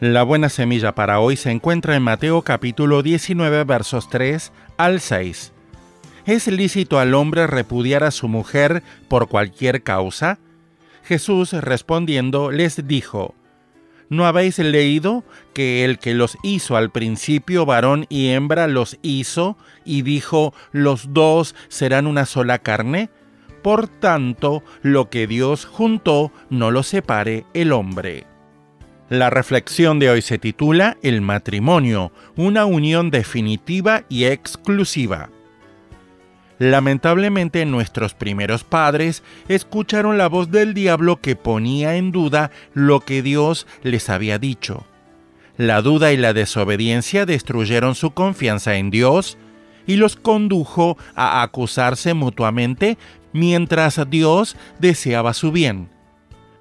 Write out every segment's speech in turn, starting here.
La buena semilla para hoy se encuentra en Mateo capítulo 19 versos 3 al 6. ¿Es lícito al hombre repudiar a su mujer por cualquier causa? Jesús respondiendo les dijo, ¿No habéis leído que el que los hizo al principio, varón y hembra, los hizo y dijo, los dos serán una sola carne? Por tanto, lo que Dios juntó, no lo separe el hombre. La reflexión de hoy se titula El matrimonio, una unión definitiva y exclusiva. Lamentablemente nuestros primeros padres escucharon la voz del diablo que ponía en duda lo que Dios les había dicho. La duda y la desobediencia destruyeron su confianza en Dios y los condujo a acusarse mutuamente mientras Dios deseaba su bien.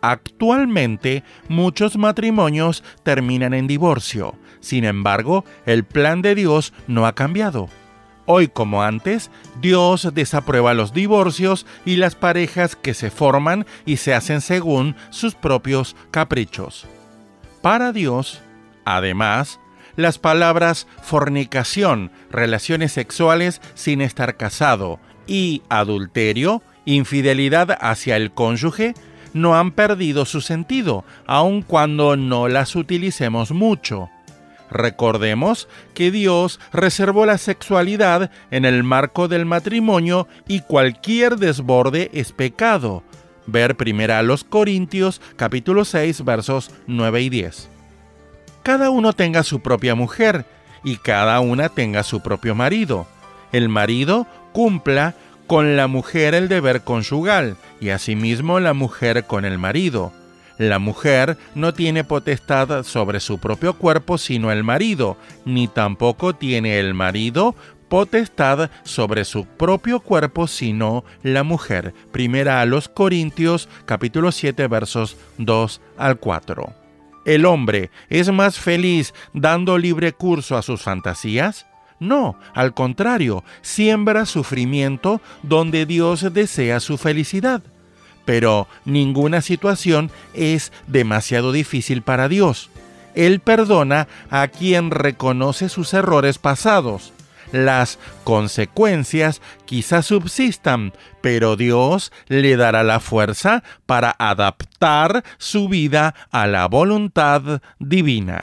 Actualmente muchos matrimonios terminan en divorcio, sin embargo el plan de Dios no ha cambiado. Hoy como antes, Dios desaprueba los divorcios y las parejas que se forman y se hacen según sus propios caprichos. Para Dios, además, las palabras fornicación, relaciones sexuales sin estar casado, y adulterio, infidelidad hacia el cónyuge, no han perdido su sentido, aun cuando no las utilicemos mucho. Recordemos que Dios reservó la sexualidad en el marco del matrimonio y cualquier desborde es pecado. Ver primero a los Corintios capítulo 6 versos 9 y 10. Cada uno tenga su propia mujer y cada una tenga su propio marido. El marido cumpla con la mujer el deber conyugal y asimismo la mujer con el marido. La mujer no tiene potestad sobre su propio cuerpo sino el marido, ni tampoco tiene el marido potestad sobre su propio cuerpo sino la mujer. Primera a los Corintios capítulo 7 versos 2 al 4. ¿El hombre es más feliz dando libre curso a sus fantasías? No, al contrario, siembra sufrimiento donde Dios desea su felicidad. Pero ninguna situación es demasiado difícil para Dios. Él perdona a quien reconoce sus errores pasados. Las consecuencias quizás subsistan, pero Dios le dará la fuerza para adaptar su vida a la voluntad divina.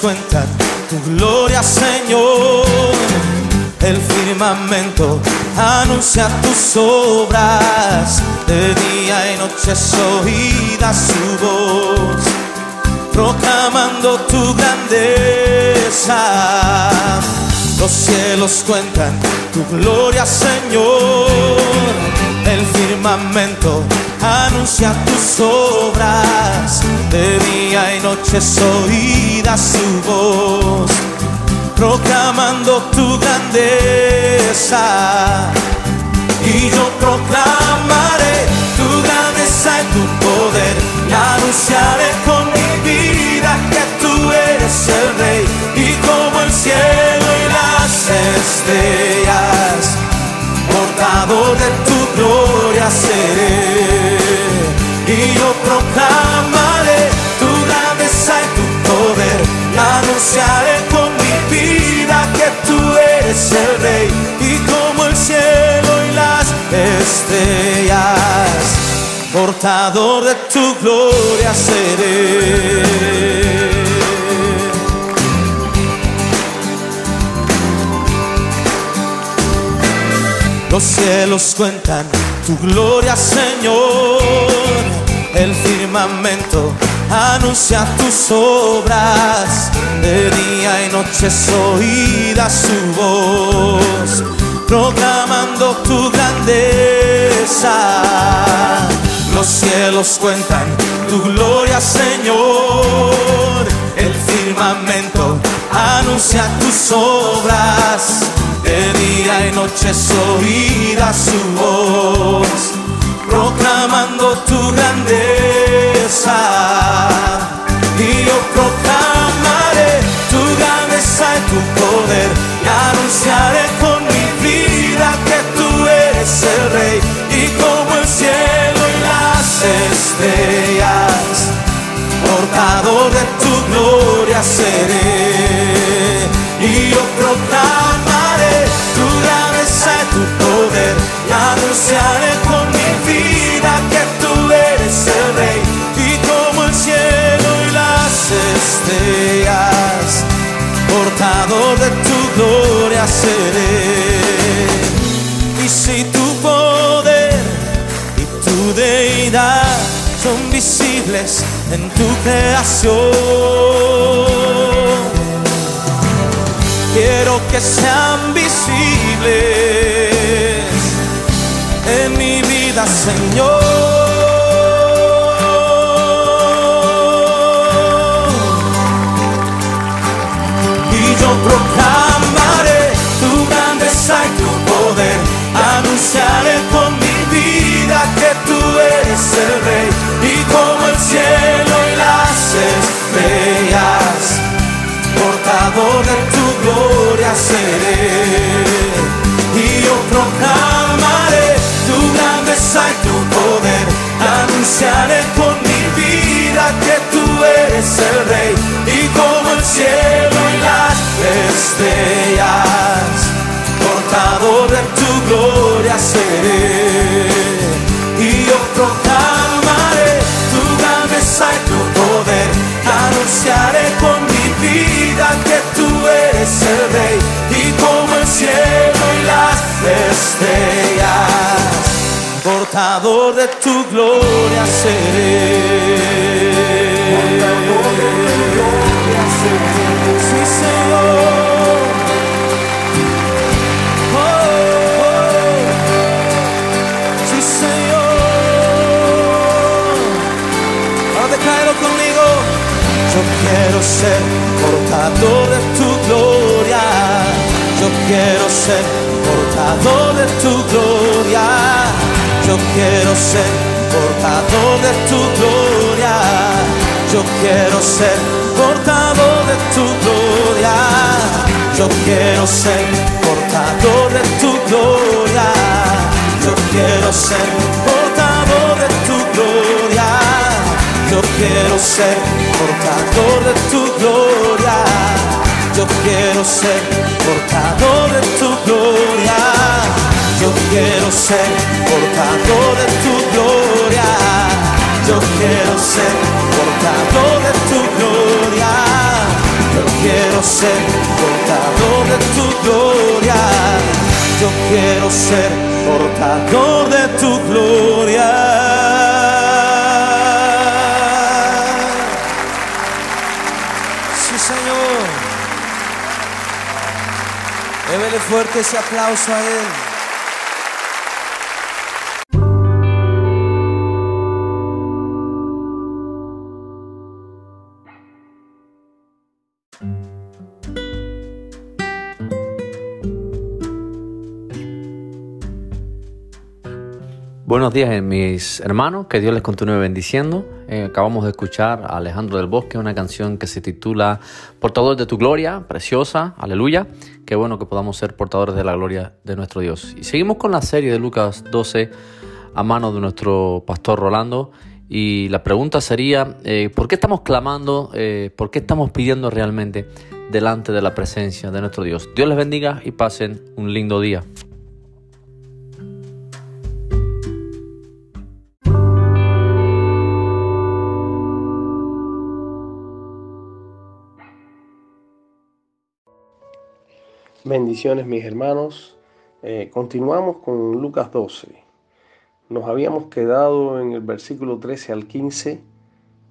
cuentan tu gloria, Señor. El firmamento anuncia tus obras. De día y noche es oída su voz, proclamando tu grandeza. Los cielos cuentan tu gloria, Señor. Firmamento anuncia tus obras. De día y noche es oída su voz, proclamando tu grandeza. Y yo proclamaré tu grandeza y tu poder, y anunciaré con mi vida que tú eres el rey, y como el cielo y las estrellas, portador de tu y yo proclamaré tu grandeza y tu poder. Anunciaré con mi vida que tú eres el rey y como el cielo y las estrellas, portador de tu gloria seré. Los cielos cuentan tu gloria, Señor. El firmamento anuncia tus obras. De día y noche oída su voz, proclamando tu grandeza. Los cielos cuentan tu gloria, Señor. El firmamento anuncia tus obras de día y noche oída su voz, proclamando tu grandeza. Son visibles en tu creación. Quiero que sean visibles 같은 portador de tu gloria seré. Sí, Señor. Oh, oh. Sí, Señor. Ahora decláralo conmigo. Yo quiero ser portador de tu gloria. Yo quiero ser portador de tu gloria. Yo quiero ser portador de tu gloria. Yo quiero ser portador de tu gloria. Yo quiero ser portador de tu gloria. Yo quiero ser portador de tu gloria. Yo quiero ser portador de tu gloria. Yo quiero ser portador de tu gloria. Yo quiero ser portador de tu gloria. Yo quiero ser portador de tu gloria. Yo quiero ser portador de tu gloria. Yo quiero ser portador de tu gloria. Sí, Señor. Débele fuerte ese aplauso a Él. Buenos días mis hermanos, que Dios les continúe bendiciendo. Eh, acabamos de escuchar a Alejandro del Bosque, una canción que se titula Portador de tu gloria, preciosa, aleluya. Qué bueno que podamos ser portadores de la gloria de nuestro Dios. Y seguimos con la serie de Lucas 12 a mano de nuestro pastor Rolando. Y la pregunta sería, eh, ¿por qué estamos clamando, eh, por qué estamos pidiendo realmente delante de la presencia de nuestro Dios? Dios les bendiga y pasen un lindo día. Bendiciones mis hermanos. Eh, continuamos con Lucas 12. Nos habíamos quedado en el versículo 13 al 15,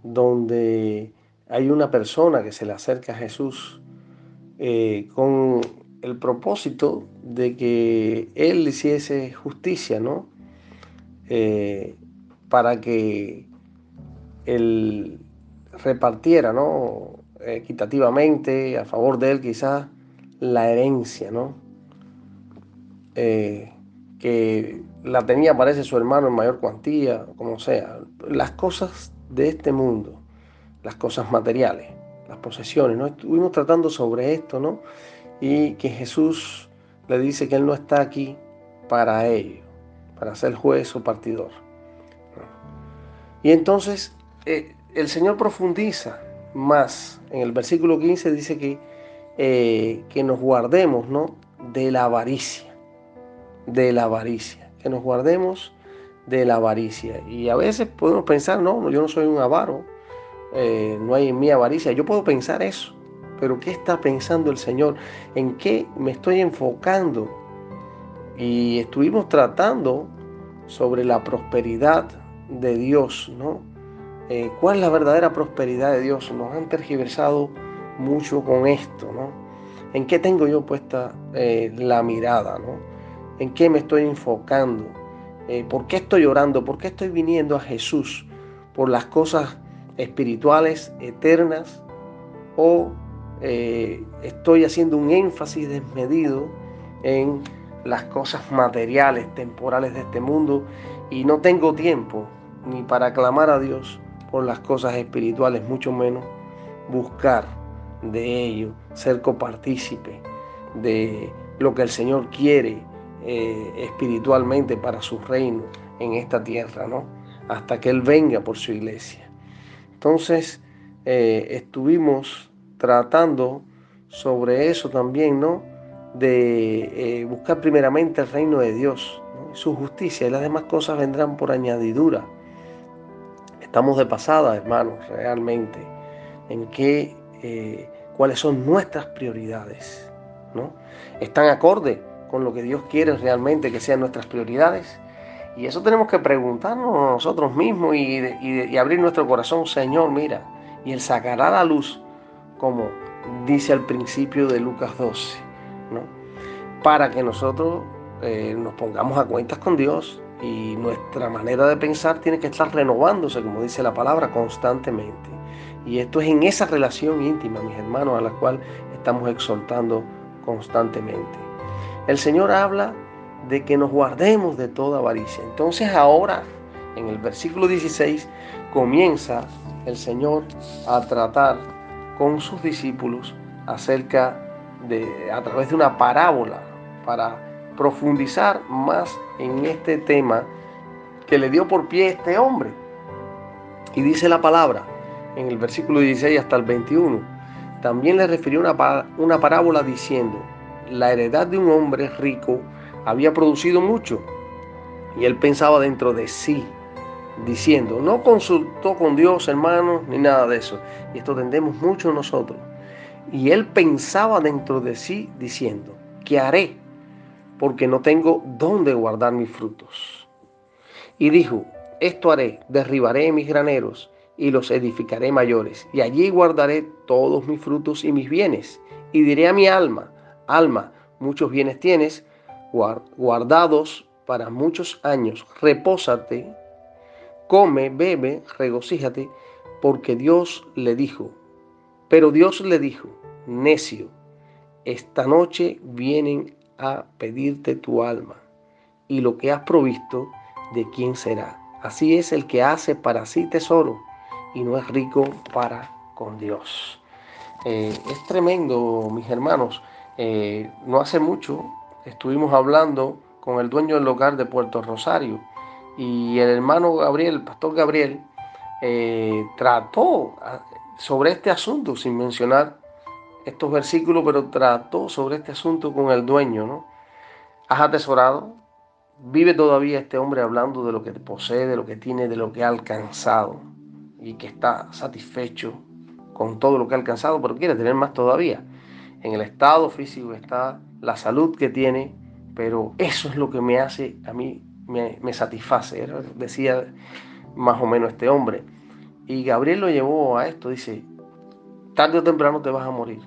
donde hay una persona que se le acerca a Jesús eh, con el propósito de que Él hiciese justicia, ¿no? Eh, para que Él repartiera, ¿no? Equitativamente, a favor de Él quizás, la herencia, ¿no? Eh, que la tenía, parece, su hermano en mayor cuantía, como sea. Las cosas de este mundo, las cosas materiales, las posesiones, ¿no? Estuvimos tratando sobre esto, ¿no? Y que Jesús le dice que Él no está aquí para ello, para ser juez o partidor. Y entonces eh, el Señor profundiza más. En el versículo 15 dice que eh, que nos guardemos ¿no? de la avaricia, de la avaricia, que nos guardemos de la avaricia. Y a veces podemos pensar, no, yo no soy un avaro, eh, no hay en mí avaricia. Yo puedo pensar eso, pero ¿qué está pensando el Señor? ¿En qué me estoy enfocando? Y estuvimos tratando sobre la prosperidad de Dios, ¿no? Eh, ¿Cuál es la verdadera prosperidad de Dios? Nos han tergiversado mucho con esto, ¿no? ¿En qué tengo yo puesta eh, la mirada, ¿no? ¿En qué me estoy enfocando? Eh, ¿Por qué estoy orando? ¿Por qué estoy viniendo a Jesús? ¿Por las cosas espirituales, eternas? ¿O eh, estoy haciendo un énfasis desmedido en las cosas materiales, temporales de este mundo y no tengo tiempo ni para clamar a Dios por las cosas espirituales, mucho menos buscar de ello, ser copartícipe de lo que el Señor quiere eh, espiritualmente para su reino en esta tierra, ¿no? Hasta que Él venga por su iglesia. Entonces, eh, estuvimos tratando sobre eso también, ¿no? De eh, buscar primeramente el reino de Dios, su justicia y las demás cosas vendrán por añadidura. Estamos de pasada, hermanos, realmente, en que eh, cuáles son nuestras prioridades. ¿no? ¿Están acorde con lo que Dios quiere realmente que sean nuestras prioridades? Y eso tenemos que preguntarnos nosotros mismos y, abrir nuestro corazón, Señor, mira, y Él sacará la luz, como dice al principio de Lucas 12, ¿no? para que nosotros eh, nos pongamos a cuentas con Dios y nuestra manera de pensar tiene que estar renovándose, como dice la palabra, constantemente. Y esto es en esa relación íntima, mis hermanos, a la cual estamos exhortando constantemente. El Señor habla de que nos guardemos de toda avaricia. Entonces ahora, en el versículo 16, comienza el Señor a tratar con sus discípulos acerca de, a través de una parábola, para profundizar más en este tema que le dio por pie este hombre. Y dice la palabra, en el versículo 16 hasta el 21, también le refirió una, una parábola diciendo, la heredad de un hombre rico había producido mucho y él pensaba dentro de sí, diciendo, no consultó con Dios, hermanos, ni nada de eso. Y esto tendemos mucho nosotros. Y él pensaba dentro de sí, diciendo, ¿qué haré? Porque no tengo dónde guardar mis frutos. Y dijo, esto haré, derribaré mis graneros y los edificaré mayores, y allí guardaré todos mis frutos y mis bienes. Y diré a mi alma, alma, muchos bienes tienes, guardados para muchos años, repósate, come, bebe, regocíjate, porque Dios le dijo, pero Dios le dijo, necio, esta noche vienen a pedirte tu alma, y lo que has provisto, ¿de quién será? Así es el que hace para sí tesoro y no es rico para con Dios. Eh, es tremendo, mis hermanos. Eh, no hace mucho estuvimos hablando con el dueño del local de Puerto Rosario y el hermano Gabriel, el pastor Gabriel, eh, trató ah, sobre este asunto, sin mencionar estos versículos, pero trató sobre este asunto con el dueño. ¿Has atesorado? ¿Vive todavía este hombre hablando de lo que posee, de lo que tiene, de lo que ha alcanzado? Y que está satisfecho con todo lo que ha alcanzado, pero quiere tener más todavía. En el estado físico está, la salud que tiene, pero eso es lo que me hace, a mí me, me satisface, decía más o menos este hombre. Y Gabriel lo llevó a esto, dice, tarde o temprano te vas a morir.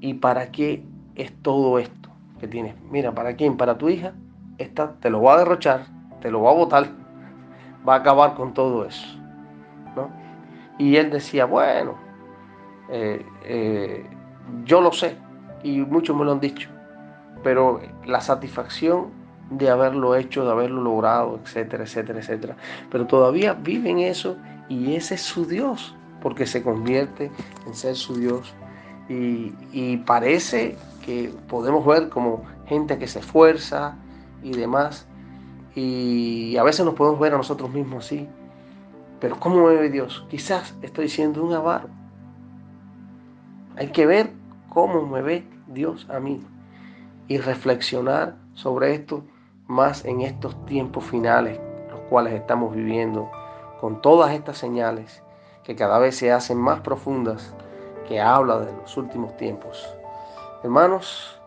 ¿Y para qué es todo esto que tienes? Mira, ¿para quién? Para tu hija, esta te lo va a derrochar, te lo va a botar, va a acabar con todo eso. Y él decía, bueno, eh, eh, yo lo sé, y muchos me lo han dicho, pero la satisfacción de haberlo hecho, de haberlo logrado, etcétera, etcétera, etcétera. Pero todavía viven eso y ese es su Dios, porque se convierte en ser su Dios. Y, y parece que podemos ver como gente que se esfuerza y demás, y a veces nos podemos ver a nosotros mismos así. Pero ¿cómo me ve Dios? Quizás estoy siendo un avaro. Hay que ver cómo me ve Dios a mí y reflexionar sobre esto más en estos tiempos finales, los cuales estamos viviendo, con todas estas señales que cada vez se hacen más profundas, que habla de los últimos tiempos. Hermanos,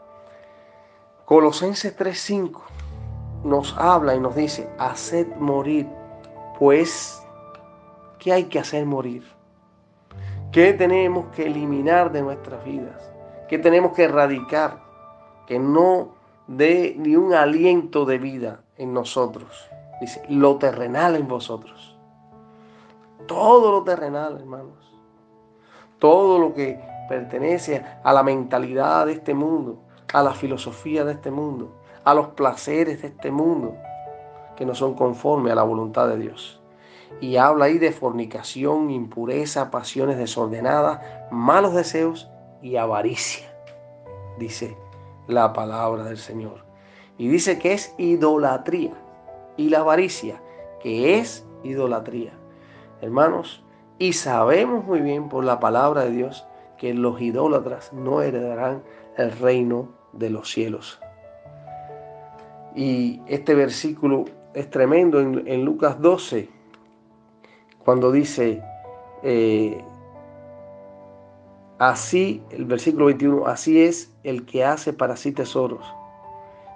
Colosenses 3:5 nos habla y nos dice, haced morir, pues, ¿qué hay que hacer morir? ¿Qué tenemos que eliminar de nuestras vidas? ¿Qué tenemos que erradicar? Que no dé ni un aliento de vida en nosotros. Dice, lo terrenal en vosotros. Todo lo terrenal, hermanos. Todo lo que pertenece a la mentalidad de este mundo, a la filosofía de este mundo, a los placeres de este mundo, que no son conformes a la voluntad de Dios. Y habla ahí de fornicación, impureza, pasiones desordenadas, malos deseos y avaricia, dice la palabra del Señor. Y dice que es idolatría. Y la avaricia, que es idolatría. Hermanos, y sabemos muy bien por la palabra de Dios que los idólatras no heredarán el reino de los cielos. Y este versículo es tremendo en, Lucas 12, cuando dice, eh, así, el versículo 21, así es el que hace para sí tesoros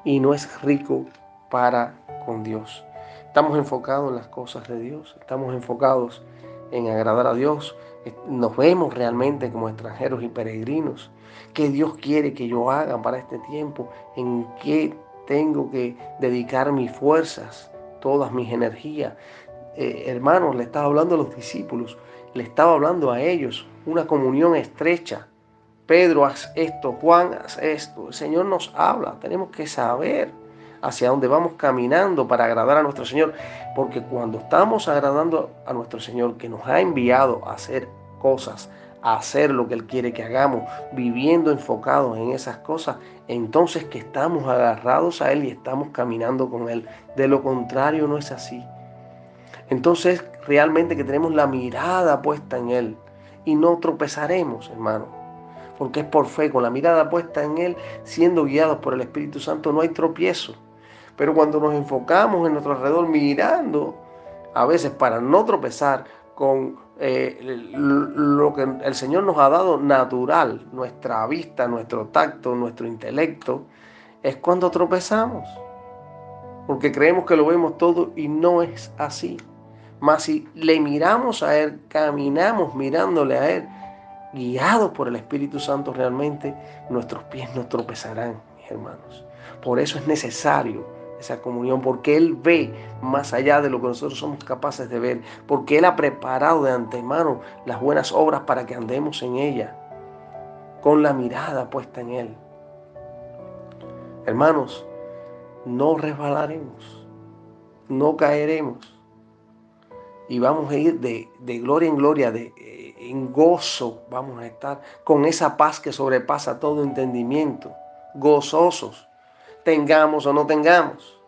y no es rico para con Dios. Estamos enfocados en las cosas de Dios, estamos enfocados en agradar a Dios, nos vemos realmente como extranjeros y peregrinos. ¿Qué Dios quiere que yo haga para este tiempo? ¿En qué tengo que dedicar mis fuerzas, todas mis energías? Eh, hermanos, le estaba hablando a los discípulos, le estaba hablando a ellos, una comunión estrecha. Pedro, haz esto, Juan, haz esto. El Señor nos habla, tenemos que saber hacia dónde vamos caminando para agradar a nuestro Señor. Porque cuando estamos agradando a nuestro Señor, que nos ha enviado a hacer cosas, a hacer lo que Él quiere que hagamos, viviendo enfocados en esas cosas, entonces que estamos agarrados a Él y estamos caminando con Él. De lo contrario no es así. Entonces realmente que tenemos la mirada puesta en Él y no tropezaremos, hermano. Porque es por fe, con la mirada puesta en Él, siendo guiados por el Espíritu Santo, no hay tropiezo. Pero cuando nos enfocamos en nuestro alrededor mirando, a veces para no tropezar con eh, lo que el Señor nos ha dado natural, nuestra vista, nuestro tacto, nuestro intelecto, es cuando tropezamos. Porque creemos que lo vemos todo y no es así. Mas si le miramos a Él, caminamos mirándole a Él, guiados por el Espíritu Santo realmente, nuestros pies no tropezarán, hermanos. Por eso es necesario esa comunión, porque Él ve más allá de lo que nosotros somos capaces de ver, porque Él ha preparado de antemano las buenas obras para que andemos en ella, con la mirada puesta en Él. Hermanos, no resbalaremos, no caeremos y vamos a ir de, gloria en gloria, de, eh, en gozo vamos a estar con esa paz que sobrepasa todo entendimiento, gozosos tengamos o no tengamos.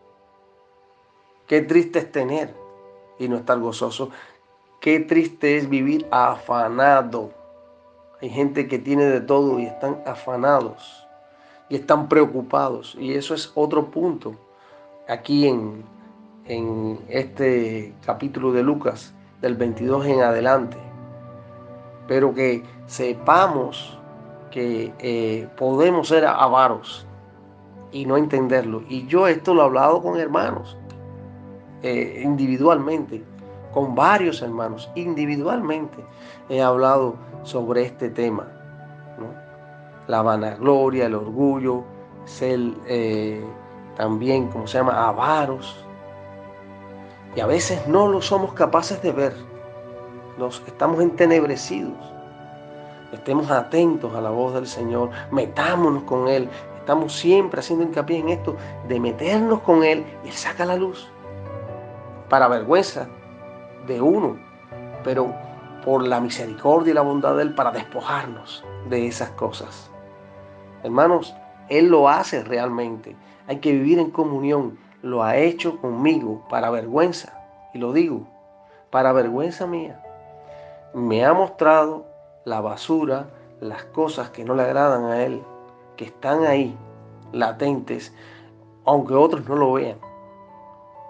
Qué triste es tener y no estar gozoso. Qué triste es vivir afanado. Hay gente que tiene de todo y están afanados y están preocupados. Y eso es otro punto aquí en, en este capítulo de Lucas, del 22 en adelante. Pero que sepamos que eh, podemos ser avaros y no entenderlo. Y yo esto lo he hablado con hermanos, eh, individualmente, con varios hermanos, individualmente he hablado sobre este tema. La vanagloria, el orgullo, ser eh, también, como se llama, avaros. Y a veces no lo somos capaces de ver. Nos estamos entenebrecidos. Estemos atentos a la voz del Señor, metámonos con Él. Estamos siempre haciendo hincapié en esto de meternos con Él y Él saca la luz. Para vergüenza de uno, pero por la misericordia y la bondad de Él para despojarnos de esas cosas. Hermanos, Él lo hace realmente. Hay que vivir en comunión. Lo ha hecho conmigo para vergüenza. Y lo digo, para vergüenza mía. Me ha mostrado la basura, las cosas que no le agradan a Él, que están ahí, latentes, aunque otros no lo vean.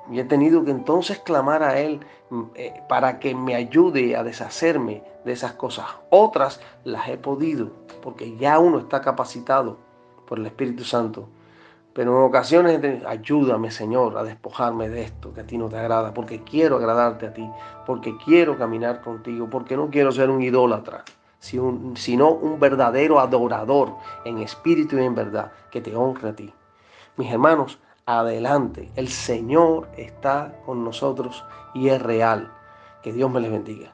Y he tenido que entonces clamar a Él mm, eh, para que me ayude a deshacerme de esas cosas. Otras las he podido, porque ya uno está capacitado por el Espíritu Santo. Pero en ocasiones, ayúdame Señor a despojarme de esto que a ti no te agrada, porque quiero agradarte a ti, porque quiero caminar contigo, porque no quiero ser un idólatra, sino un verdadero adorador en espíritu y en verdad, que te honre a ti. Mis hermanos, adelante. El Señor está con nosotros y es real. Que Dios me les bendiga.